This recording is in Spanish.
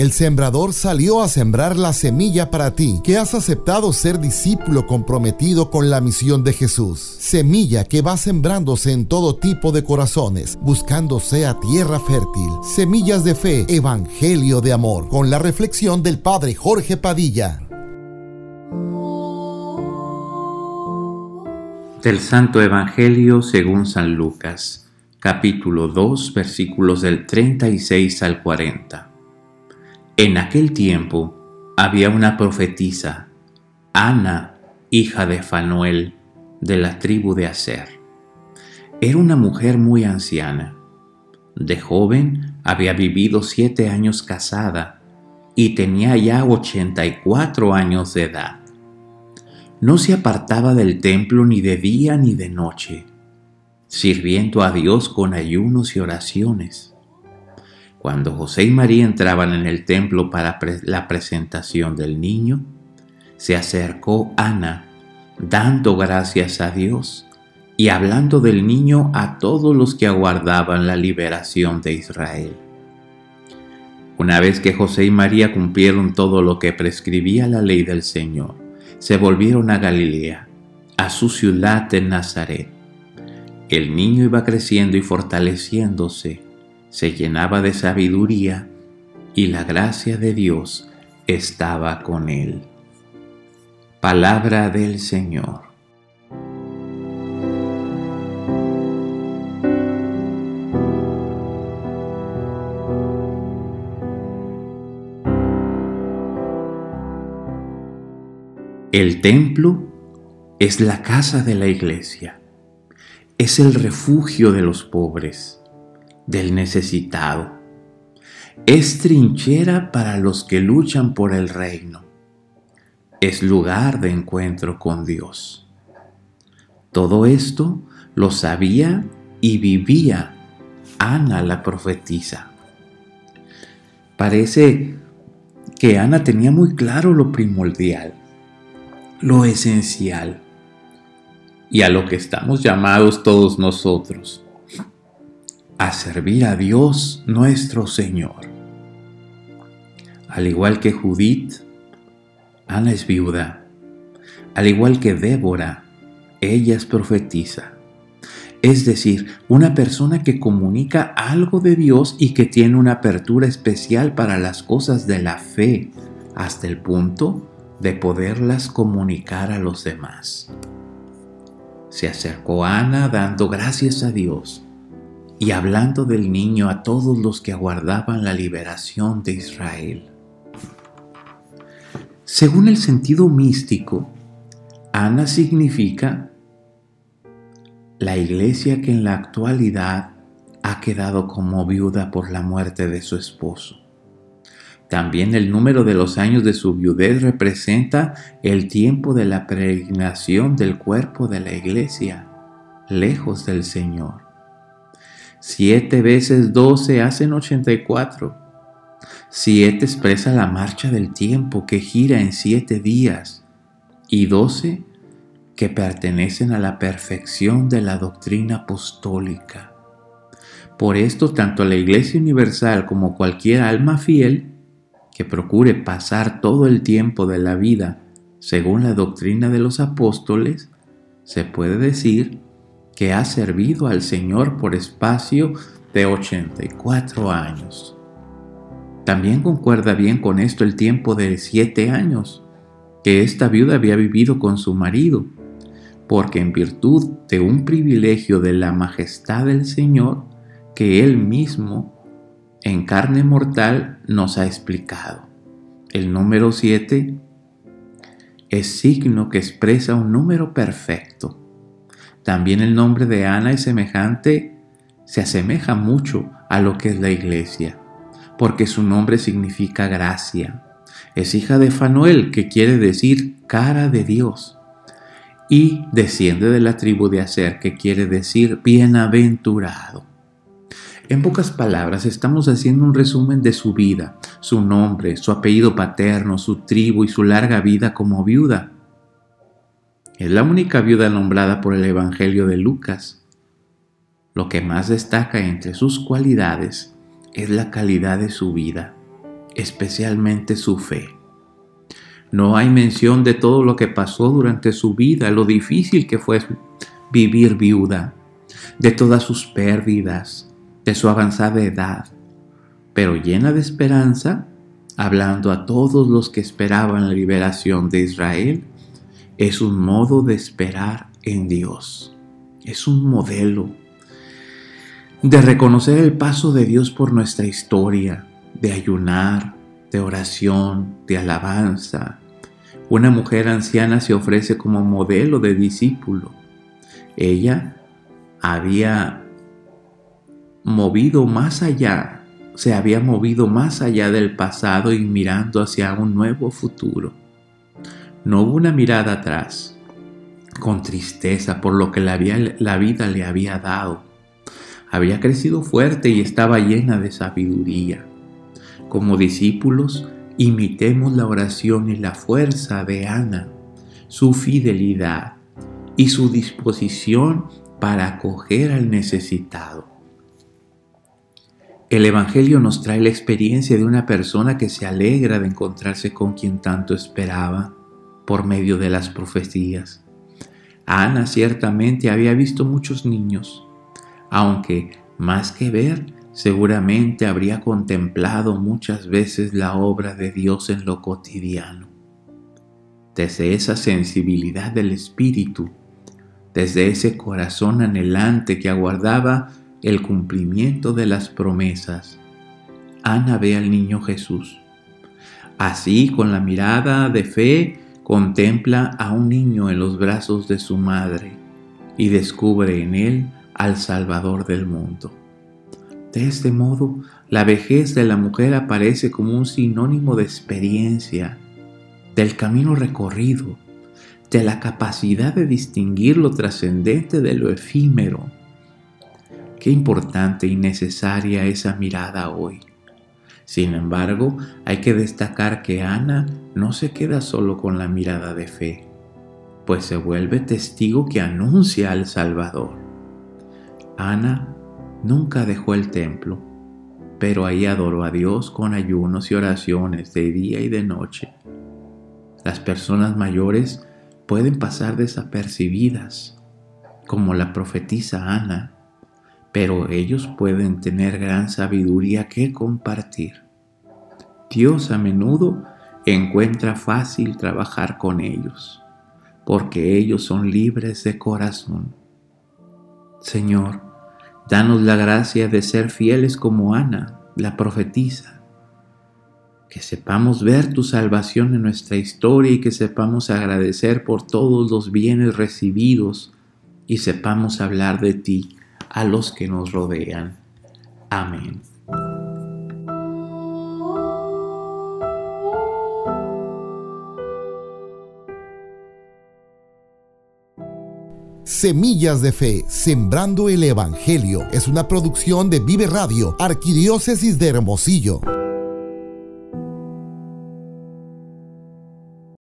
El sembrador salió a sembrar la semilla para ti, que has aceptado ser discípulo comprometido con la misión de Jesús. Semilla que va sembrándose en todo tipo de corazones, buscando sea tierra fértil. Semillas de fe, evangelio de amor, con la reflexión del Padre Jorge Padilla. Del Santo Evangelio según San Lucas, capítulo 2, versículos del 36 al 40. En aquel tiempo había una profetisa, Ana, hija de Fanuel, de la tribu de Aser. Era una mujer muy anciana. De joven había vivido siete años casada y tenía ya 84 años de edad no se apartaba del templo ni de día ni de noche, sirviendo a Dios con ayunos y oraciones. Cuando José y María entraban en el templo para la presentación del niño, se acercó Ana, dando gracias a Dios y hablando del niño a todos los que aguardaban la liberación de Israel. Una vez que José y María cumplieron todo lo que prescribía la ley del Señor, se volvieron a Galilea, a su ciudad de Nazaret. El niño iba creciendo y fortaleciéndose, se llenaba de sabiduría y la gracia de Dios estaba con él. Palabra del Señor. El templo es la casa de la iglesia, es el refugio de los pobres, del necesitado, es trinchera para los que luchan por el reino, es lugar de encuentro con Dios. Todo esto lo sabía y vivía Ana la profetisa. Parece que Ana tenía muy claro lo primordial lo esencial y a lo que estamos llamados todos nosotros, a servir a Dios nuestro Señor. Al igual que Judith, Ana es viuda. Al igual que Débora, ella es profetisa. Es decir, una persona que comunica algo de Dios y que tiene una apertura especial para las cosas de la fe, hasta el punto de poderlas comunicar a los demás. Se acercó Ana dando gracias a Dios y hablando del niño a todos los que aguardaban la liberación de Israel. Según el sentido místico, Ana significa la iglesia que en la actualidad ha quedado como viuda por la muerte de su esposo. También el número de los años de su viudez representa el tiempo de la peregrinación del cuerpo de la iglesia, lejos del Señor. Siete veces doce hacen ochenta y cuatro. Siete expresa la marcha del tiempo que gira en siete días y doce que pertenecen a la perfección de la doctrina apostólica. Por esto, tanto la Iglesia Universal como cualquier alma fiel que procure pasar todo el tiempo de la vida según la doctrina de los apóstoles, se puede decir que ha servido al Señor por espacio de 84 años. También concuerda bien con esto el tiempo de siete años que esta viuda había vivido con su marido, porque en virtud de un privilegio de la majestad del Señor que él mismo en carne mortal nos ha explicado. El número 7 es signo que expresa un número perfecto. También el nombre de Ana es semejante, se asemeja mucho a lo que es la iglesia, porque su nombre significa gracia. Es hija de Fanuel, que quiere decir cara de Dios, y desciende de la tribu de Aser, que quiere decir bienaventurado. En pocas palabras, estamos haciendo un resumen de su vida, su nombre, su apellido paterno, su tribu y su larga vida como viuda. Es la única viuda nombrada por el Evangelio de Lucas. Lo que más destaca entre sus cualidades es la calidad de su vida, especialmente su fe. No hay mención de todo lo que pasó durante su vida, lo difícil que fue vivir viuda, de todas sus pérdidas, de su avanzada edad, pero llena de esperanza, hablando a todos los que esperaban la liberación de Israel, es un modo de esperar en Dios. Es un modelo de reconocer el paso de Dios por nuestra historia, de ayunar, de oración, de alabanza. Una mujer anciana se ofrece como modelo de discípulo. Ella había movido más allá, se había movido más allá del pasado y mirando hacia un nuevo futuro. No hubo una mirada atrás, con tristeza por lo que la, la vida le había dado. Había crecido fuerte y estaba llena de sabiduría. Como discípulos, imitemos la oración y la fuerza de Ana, su fidelidad y su disposición para acoger al necesitado. El Evangelio nos trae la experiencia de una persona que se alegra de encontrarse con quien tanto esperaba por medio de las profecías. Ana ciertamente había visto muchos niños, aunque más que ver, seguramente habría contemplado muchas veces la obra de Dios en lo cotidiano. Desde esa sensibilidad del Espíritu, desde ese corazón anhelante que aguardaba el cumplimiento de las promesas, Ana ve al niño Jesús. Así, con la mirada de fe, contempla a un niño en los brazos de su madre y descubre en él al Salvador del mundo. De este modo, la vejez de la mujer aparece como un sinónimo de experiencia, del camino recorrido, de la capacidad de distinguir lo trascendente de lo efímero. Qué importante y necesaria esa mirada hoy. Sin embargo, hay que destacar que Ana no se queda solo con la mirada de fe, pues se vuelve testigo que anuncia al Salvador. Ana nunca dejó el templo, pero ahí adoró a Dios con ayunos y oraciones de día y de noche. Las personas mayores pueden pasar desapercibidas, como la profetisa Ana, pero ellos pueden tener gran sabiduría que compartir. Dios a menudo encuentra fácil trabajar con ellos, porque ellos son libres de corazón. Señor, danos la gracia de ser fieles como Ana, la profetisa, que sepamos ver tu salvación en nuestra historia y que sepamos agradecer por todos los bienes recibidos y sepamos hablar de ti a los que nos rodean. Amén. Semillas de Fe, Sembrando el Evangelio, es una producción de Vive Radio, Arquidiócesis de Hermosillo.